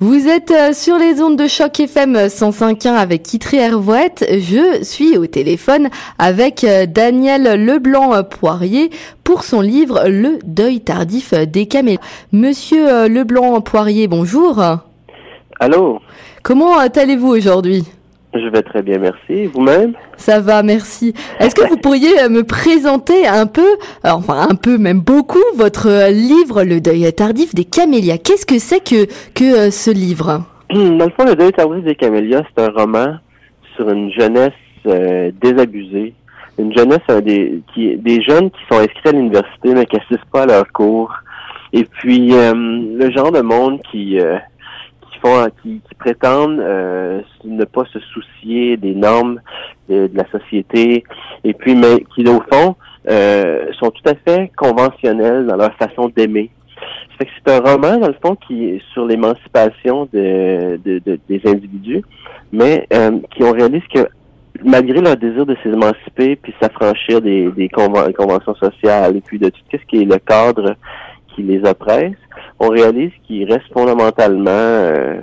Vous êtes euh, sur les ondes de choc FM 105.1 avec Kitri Hervouette. Je suis au téléphone avec euh, Daniel Leblanc-Poirier pour son livre Le deuil tardif des camélias. Monsieur euh, Leblanc-Poirier, bonjour. Allô? Comment allez-vous aujourd'hui? Je vais très bien, merci. Vous-même? Ça va, merci. Est-ce que vous pourriez euh, me présenter un peu, euh, enfin un peu, même beaucoup, votre euh, livre Le deuil tardif des camélias? Qu'est-ce que c'est que, que ce livre? Dans le fond, Le deuil tardif des camélias, c'est un roman sur une jeunesse euh, désabusée. Une jeunesse, euh, des, qui, des jeunes qui sont inscrits à l'université mais qui assistent pas à leurs cours. Et puis, euh, le genre de monde qui... euh, qui qui, prétendent euh, ne pas se soucier des normes de, la société et puis mais qui au fond euh, sont tout à fait conventionnels dans leur façon d'aimer. Que c'est un roman dans le fond qui est sur l'émancipation de, de- de- des individus, mais qui ont réalisé que malgré leur désir de s'émanciper puis s'affranchir des, des conven- conventions sociales et puis de tout ce qui est le cadre qui les oppresse, on réalise qu'ils restent fondamentalement euh,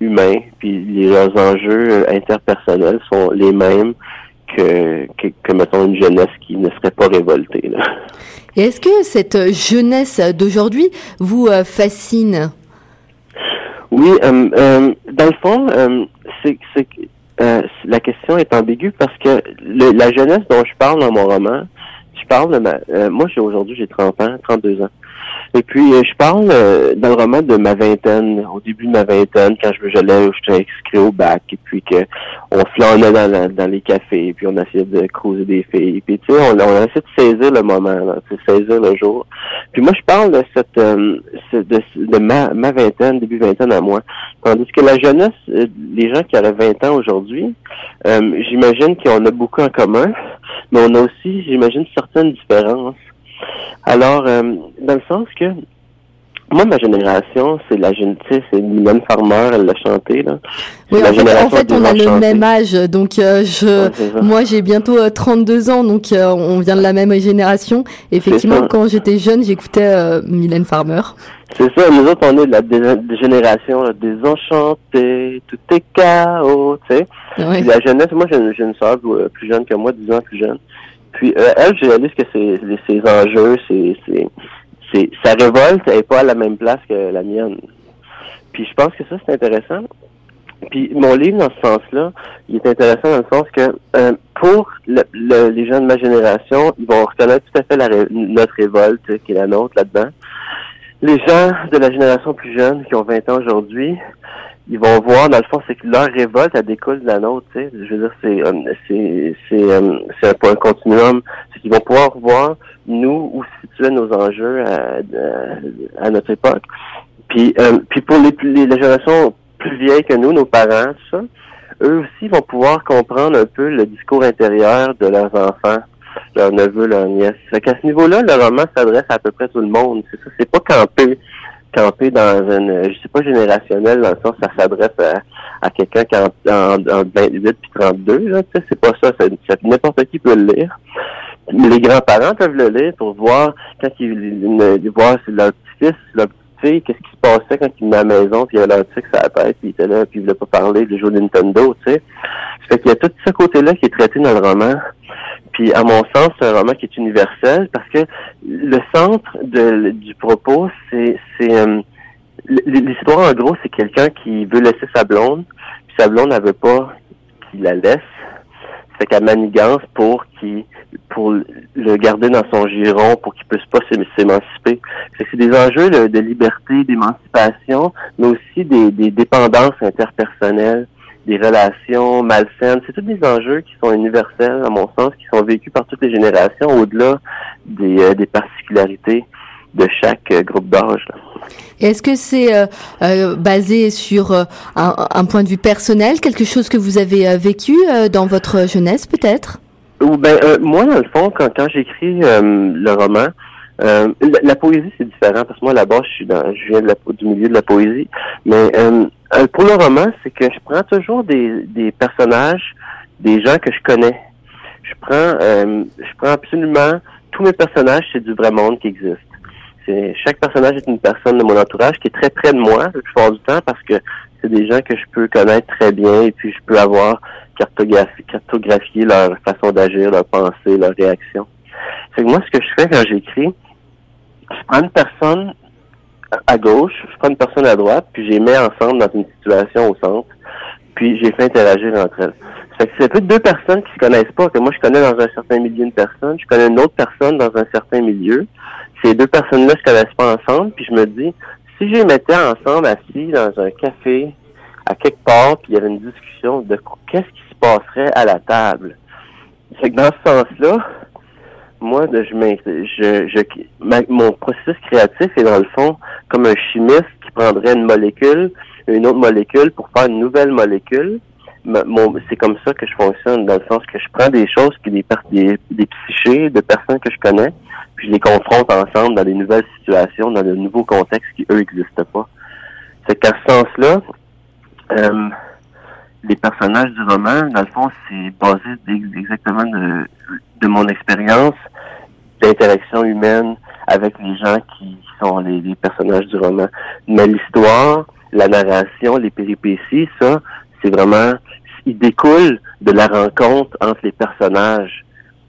humains, puis les- leurs enjeux euh, interpersonnels sont les mêmes que, que, que, mettons, une jeunesse qui ne serait pas révoltée. Est-ce que cette jeunesse d'aujourd'hui vous euh, fascine? Oui, euh, euh, dans le fond, c'est c'est la question est ambiguë parce que le- la jeunesse dont je parle dans mon roman, je parle de ma... moi, j'ai aujourd'hui, j'ai 30 ans, 32 ans. Et puis, euh, je parle euh, dans le roman de ma vingtaine, au début de ma vingtaine, quand je j'allais, j'étais inscrit au bac, et puis que on flânait dans, la- dans les cafés, puis on essayait de creuser des filles, puis tu sais, on, on essayait de saisir le moment, là, sais, saisir le jour. Puis moi, je parle de cette, euh, de, de ma, ma vingtaine, début vingtaine à moi. Tandis que la jeunesse, euh, les gens qui auraient 20 ans aujourd'hui, euh, j'imagine qu'on a beaucoup en commun, mais on a aussi, j'imagine, certaines différences. Alors, euh, dans le sens que moi, ma génération, c'est la jeune, tu sais, c'est Mylène Farmer, elle l'a chanté, là. Oui, la en fait, en fait on a le même âge, donc euh, je, Ouais, moi j'ai bientôt euh, 32 ans, donc euh, on vient de la même génération. Effectivement, quand j'étais jeune, j'écoutais Mylène Farmer. C'est ça, nous autres, on est de la dé- génération là, désenchantée, tout est chaos, tu sais. Ouais. La jeunesse, moi j'ai une, une soeur plus jeune que moi, 10 ans plus jeune. Puis euh, elle, je réalise que ses, ses enjeux, c'est, c'est, sa révolte elle est pas à la même place que la mienne. Puis je pense que ça, c'est intéressant. Puis mon livre, dans ce sens-là, il est intéressant dans le sens que euh, pour le- le- les gens de ma génération, ils vont reconnaître tout à fait la notre révolte qui est la nôtre là-dedans. Les gens de la génération plus jeune qui ont 20 ans aujourd'hui, ils vont voir, dans le fond, c'est que leur révolte, elle découle de la nôtre, tu sais. Je veux dire, c'est, euh, c'est, c'est, euh, c'est un point continuum. C'est qu'ils vont pouvoir voir, nous, où se situaient nos enjeux à, à, à notre époque. Puis, euh, puis pour les, les, les générations plus vieilles que nous, nos parents, tout ça, eux aussi vont pouvoir comprendre un peu le discours intérieur de leurs enfants, leurs neveux, leurs nièces. Fait qu'à ce niveau-là, le roman s'adresse à, à peu près tout le monde. C'est ça, c'est pas campé campé dans une, je sais pas générationnel, dans le sens ça s'adresse à, quelqu'un qui a en, en, en 28 puis 32, là, tu sais, c'est pas ça, n'importe qui peut le lire. Mais les grands-parents peuvent le lire pour voir quand ils, ils, ils si leur petit-fils, leur petite-fille, qu'est-ce qui se passait quand ils venaient à la maison, puis il y avait leur tic sur la tête, puis il était là, puis il voulait pas parler jouer au Nintendo, tu sais. Fait qu'il y a tout ce côté-là qui est traité dans le roman. Puis, à mon sens, c'est un roman qui est universel parce que le centre du propos, c'est, euh, l'histoire en gros, c'est quelqu'un qui veut laisser sa blonde, puis sa blonde, elle veut pas qu'il la laisse. Fait qu'elle manigance pour qu'il pour le garder dans son giron, pour qu'il puisse pas s'ém- s'émanciper. C'est des enjeux de, de liberté, d'émancipation, mais aussi des, des dépendances interpersonnelles des relations malsaines. C'est tous des enjeux qui sont universels, à mon sens, qui sont vécus par toutes les générations, au-delà des, euh, des particularités de chaque euh, groupe d'âge. Est-ce que c'est euh, euh, basé sur euh, un, un point de vue personnel, quelque chose que vous avez vécu euh, dans votre jeunesse peut-être? Ou ben euh, moi, dans le fond, quand, quand j'écris euh, le roman, euh, la, la poésie c'est différent parce que moi là-bas, je suis dans, je viens de la, du milieu de la poésie. Mais euh, pour le roman, c'est que je prends toujours des, des personnages, des gens que je connais. Je prends, euh, je prends absolument tous mes personnages, c'est du vrai monde qui existe. c'est chaque personnage est une personne de mon entourage qui est très près de moi la plupart du temps parce que c'est des gens que je peux connaître très bien et puis je peux avoir cartographié, cartographié leur façon d'agir, leur pensée, leur réaction. C'est que moi, ce que je fais quand j'écris, je prends une personne à gauche, je prends une personne à droite, puis les mets ensemble dans une situation au centre, puis j'ai fait interagir entre elles. Fait que c'est plus deux personnes qui se connaissent pas, que moi je connais dans un certain milieu une personne, je connais une autre personne dans un certain milieu. Ces deux personnes-là se connaissent pas ensemble, puis je me dis, si je les mettais ensemble assis dans un café, à quelque part, puis il y avait une discussion de qu'est-ce qui se passerait à la table. C'est que dans ce sens-là, moi, je, je, mon processus créatif est dans le fond comme un chimiste qui prendrait une molécule, une autre molécule pour faire une nouvelle molécule. C'est comme ça que je fonctionne, dans le sens que je prends des choses, qui des, des, des psychés de personnes que je connais, puis je les confronte ensemble dans des nouvelles situations, dans de nouveaux contextes qui, eux, n'existent pas. C'est qu'à ce sens-là, euh, les personnages du roman, dans le fond, c'est basé exactement de, de mon expérience d'interaction humaine avec les gens qui sont les, les personnages du roman. Mais l'histoire, la narration, les péripéties, ça, c'est vraiment, il découle de la rencontre entre les personnages.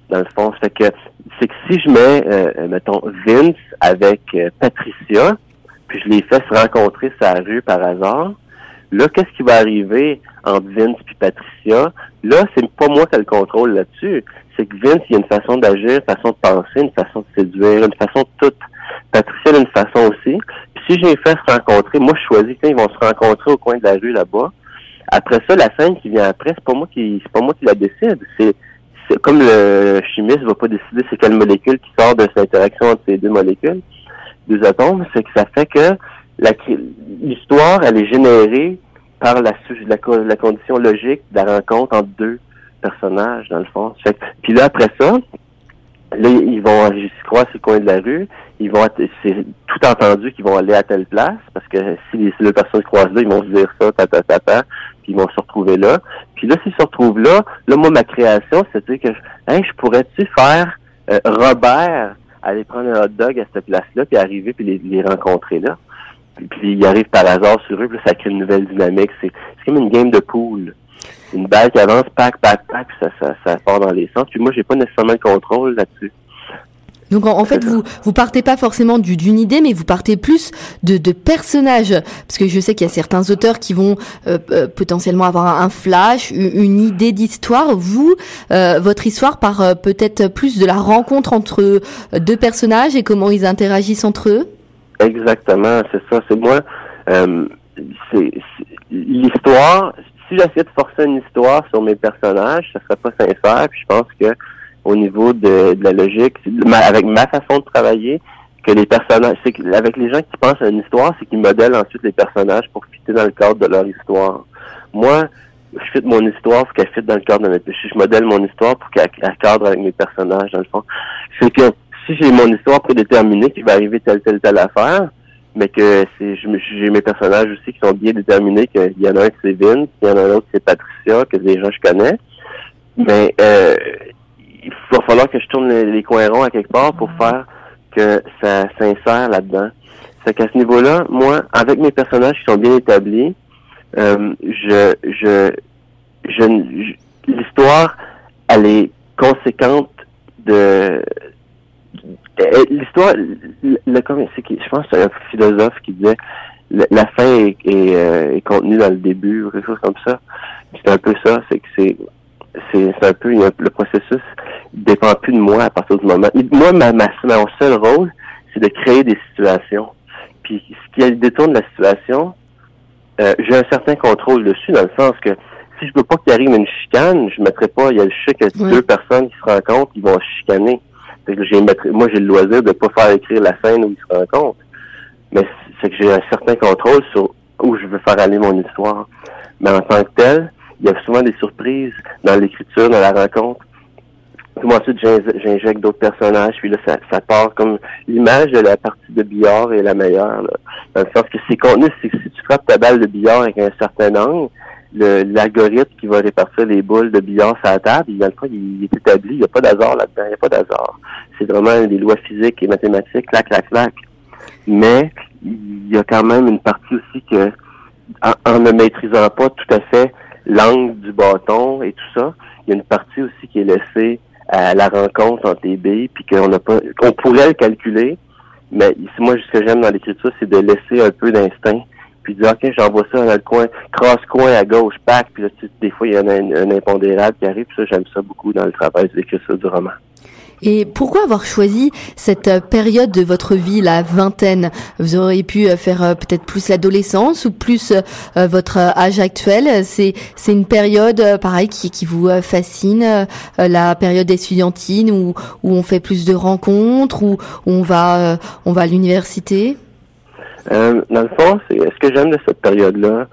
Dans le fond, c'est que c'est que si je mets, euh, mettons, Vince avec euh, Patricia, puis je les fais se rencontrer la rue par hasard, là, qu'est-ce qui va arriver entre Vince et Patricia? Là, c'est pas moi qui ai le contrôle là-dessus. C'est que Vince, il y a une façon d'agir, une façon de penser, une façon de séduire, une façon de tout. Patricia a une façon aussi. Puis si j'ai fait se rencontrer, moi je choisis qu'ils vont se rencontrer au coin de la rue là-bas. Après ça, la scène qui vient après, c'est pas moi qui c'est pas moi qui la décide. C'est comme le chimiste va pas décider c'est quelle molécule qui sort de cette interaction entre ces deux molécules, deux atomes, c'est que ça fait que l'histoire, elle est générée par la, la, la, condition logique de la rencontre entre deux personnages, dans le fond. Fait, puis là, après ça, là, ils vont se croire sur le coin de la rue, ils vont c'est tout entendu qu'ils vont aller à telle place, parce que si les, deux personnes se croisent là, ils vont se dire ça, ta, ta, ta, ta puis ils vont se retrouver là. Puis là, s'ils se retrouvent là, là, moi, ma création, c'est-à-dire que, hein, je pourrais-tu faire euh, Robert aller prendre un hot dog à cette place-là, puis arriver, puis les, les rencontrer là? Puis, puis ils arrivent par hasard sur eux, puis ça crée une nouvelle dynamique. C'est comme une game de pool. Une balle qui avance, pack, pack, pack, ça, ça, ça part dans les sens. Puis moi, j'ai pas nécessairement le contrôle là-dessus. Donc en, fait, vous vous partez pas forcément d'une idée, mais vous partez plus de, de personnages, parce que je sais qu'il y a certains auteurs qui vont euh, euh, potentiellement avoir un flash, une, idée d'histoire. Vous, euh, votre histoire part peut-être plus de la rencontre entre deux personnages et comment ils interagissent entre eux? Exactement, c'est ça. C'est moi. c'est l'histoire. Si j'essayais de forcer une histoire sur mes personnages, ça serait pas sincère. Puis je pense que au niveau de, la logique, avec ma façon de travailler, que les personnages, c'est avec les gens qui pensent à une histoire, c'est qu'ils modèlent ensuite les personnages pour fitter dans le cadre de leur histoire. Moi, je fitte mon histoire pour qu'elle fitte dans le cadre de mes Je modèle mon histoire pour qu'elle cadre avec mes personnages, dans le fond. C'est que si j'ai mon histoire prédéterminée qui va arriver telle, telle, telle affaire, mais que c'est j'ai mes personnages aussi qui sont bien déterminés, qu'il y en a un qui c'est Vince, qu'il y en a un autre qui c'est Patricia, que des gens je connais. Mais euh, il va falloir que je tourne les, coins ronds à quelque part pour faire que ça s'insère là-dedans. C'est qu'à ce niveau-là, moi, avec mes personnages qui sont bien établis, euh, je, je, je, l'histoire, elle est conséquente de l'histoire. Le, c'est je pense que c'est un philosophe qui disait la, fin est, est, euh, est, contenue dans le début ou quelque chose comme ça. C'est un peu ça, c'est que c'est c'est un peu le processus dépend plus de moi à partir du moment. Moi, ma, ma, mon seul rôle, c'est de créer des situations. Puis ce qui détourne la situation, euh, j'ai un certain contrôle dessus, dans le sens que si je veux pas qu'il arrive une chicane, je mettrai pas, il y a le chic que deux personnes qui se rencontrent, qui vont se chicaner. Que j'ai moi, j'ai le loisir de pas faire écrire la scène où ils se rencontrent. Mais c'est que j'ai un certain contrôle sur où je veux faire aller mon histoire. Mais en tant que tel, il y a souvent des surprises dans l'écriture, dans la rencontre. Puis moi, ensuite, j'injecte d'autres personnages, puis là, ça, ça part comme l'image de la partie de billard est la meilleure. Là. Dans le sens que c'est contenu, c'est que si tu frappes ta balle de billard avec un certain angle, l'algorithme qui va répartir les boules de billard sur la table, il, dans le fond, il, est établi, il n'y a pas d'hasard là-dedans, il n'y a pas d'hasard. C'est vraiment des lois physiques et mathématiques, clac, clac, clac. mais il y a quand même une partie aussi que, en, ne maîtrisant pas tout à fait l'angle du bâton et tout ça, il y a une partie aussi qui est laissée à la rencontre entre les billes, puis qu'on n'a pas, qu'on pourrait le calculer, mais moi, ce que j'aime dans l'écriture, c'est de laisser un peu d'instinct, puis dire, OK, j'envoie ça dans le coin, cross-coin à gauche, pack, puis là, des fois, il y a un, impondérable qui arrive, puis ça, j'aime ça beaucoup dans le travail de l'écriture du roman. Et pourquoi avoir choisi cette euh, période de votre vie, la vingtaine? Vous auriez pu euh, faire euh, peut-être plus l'adolescence ou plus votre âge actuel? C'est c'est une période, pareil, qui, qui vous fascine, la période étudiantine où, où on fait plus de rencontres, où, on va on va à l'université? Euh, dans le fond, c'est ce que j'aime de cette période-là,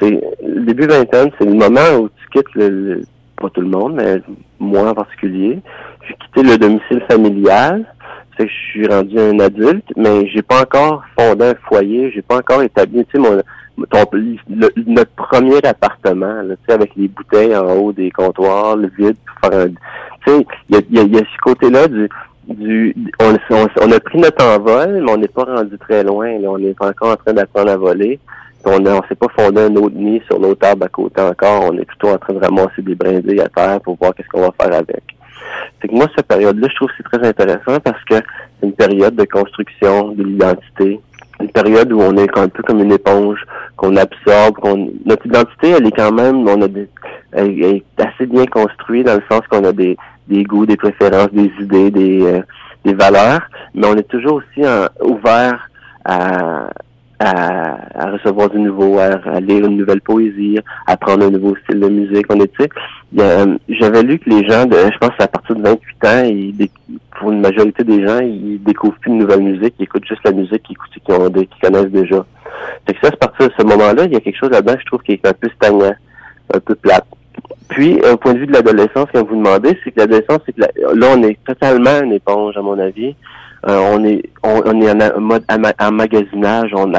c'est le début vingtaine, c'est le moment où tu quittes le, pas tout le monde, mais moi en particulier, j'ai quitté le domicile familial. C'est que je suis rendu un adulte, mais j'ai pas encore fondé un foyer, j'ai pas encore établi, tu sais, mon, notre premier appartement, sais, avec les bouteilles en haut des comptoirs, le vide, pour faire un, tu sais, il y a, y a, ce côté-là du, du, on, on, a pris notre envol, mais on n'est pas rendu très loin, là, on est encore en train d'apprendre à voler. On ne s'est pas fondé un autre nid sur nos tables à côté encore. On est plutôt en train de ramasser des brindilles à terre pour voir qu'est-ce qu'on va faire avec. C'est que moi, cette période-là, je trouve que c'est très intéressant parce que c'est une période de construction de l'identité. Une période où on est un peu comme une éponge, qu'on absorbe, qu'on notre identité, elle est quand même, on a des, elle est assez bien construite dans le sens qu'on a des, des goûts, des préférences, des idées, des, euh, des valeurs, mais on est toujours aussi ouvert à, à, recevoir du nouveau, à, lire une nouvelle poésie, à apprendre un nouveau style de musique. On est, euh, j'avais lu que les gens, de, je pense à partir de 28 ans, ils, pour une majorité des gens, ils découvrent plus de nouvelle musique, ils écoutent juste la musique qu'ils qu'ils connaissent déjà. Fait que ça, à partir de ce moment-là, il y a quelque chose là-dedans, je trouve, qui est un peu stagnant, un peu plate. Puis, au point de vue de l'adolescence, quand vous demandez, c'est que l'adolescence, c'est que là, on est totalement une éponge, à mon avis. Euh, on est on, est en mode emmagasinage, on,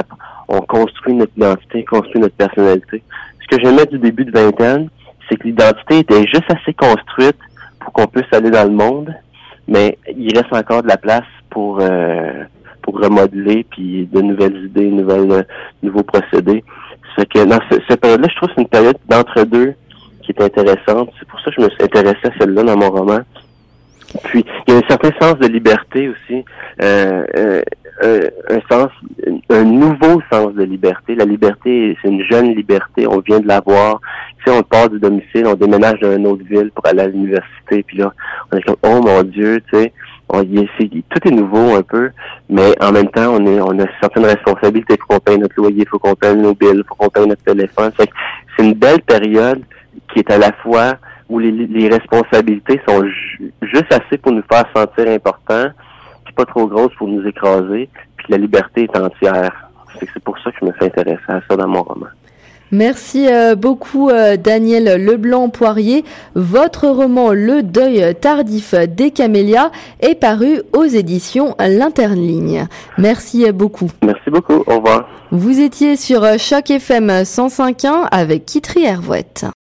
on construit notre identité, construit notre personnalité. Ce que j'aimais du début de vingtaine, c'est que l'identité était juste assez construite pour qu'on puisse aller dans le monde, mais il reste encore de la place pour euh, pour remodeler puis de nouvelles idées, nouvelles euh, nouveaux procédés. C'est que dans cette période-là, je trouve que c'est une période d'entre-deux qui est intéressante. C'est pour ça que je me suis intéressé à celle-là dans mon roman. Puis il y a un certain sens de liberté aussi, euh, euh, un sens, un nouveau sens de liberté. La liberté, c'est une jeune liberté. On vient de l'avoir. Tu sais, on part du domicile, on déménage dans une autre ville pour aller à l'université. Puis là, on est comme oh mon Dieu, tu sais. On y tout est nouveau un peu, mais en même temps, on est, on a certaines responsabilités. Il faut qu'on paye notre loyer, il faut qu'on paye nos billes, il faut qu'on paye notre téléphone. C'est une belle période qui est à la fois où les, responsabilités sont juste assez pour nous faire sentir importants, puis pas trop grosses pour nous écraser, puis la liberté est entière. C'est pour ça que je me suis intéressé à ça dans mon roman. Merci euh, beaucoup euh, Daniel Leblanc-Poirier. Votre roman Le deuil tardif des camélias est paru aux éditions L'Interligne. Merci beaucoup. Merci beaucoup. Au revoir. Vous étiez sur Choc FM 105.1 avec Kitri Hervouette.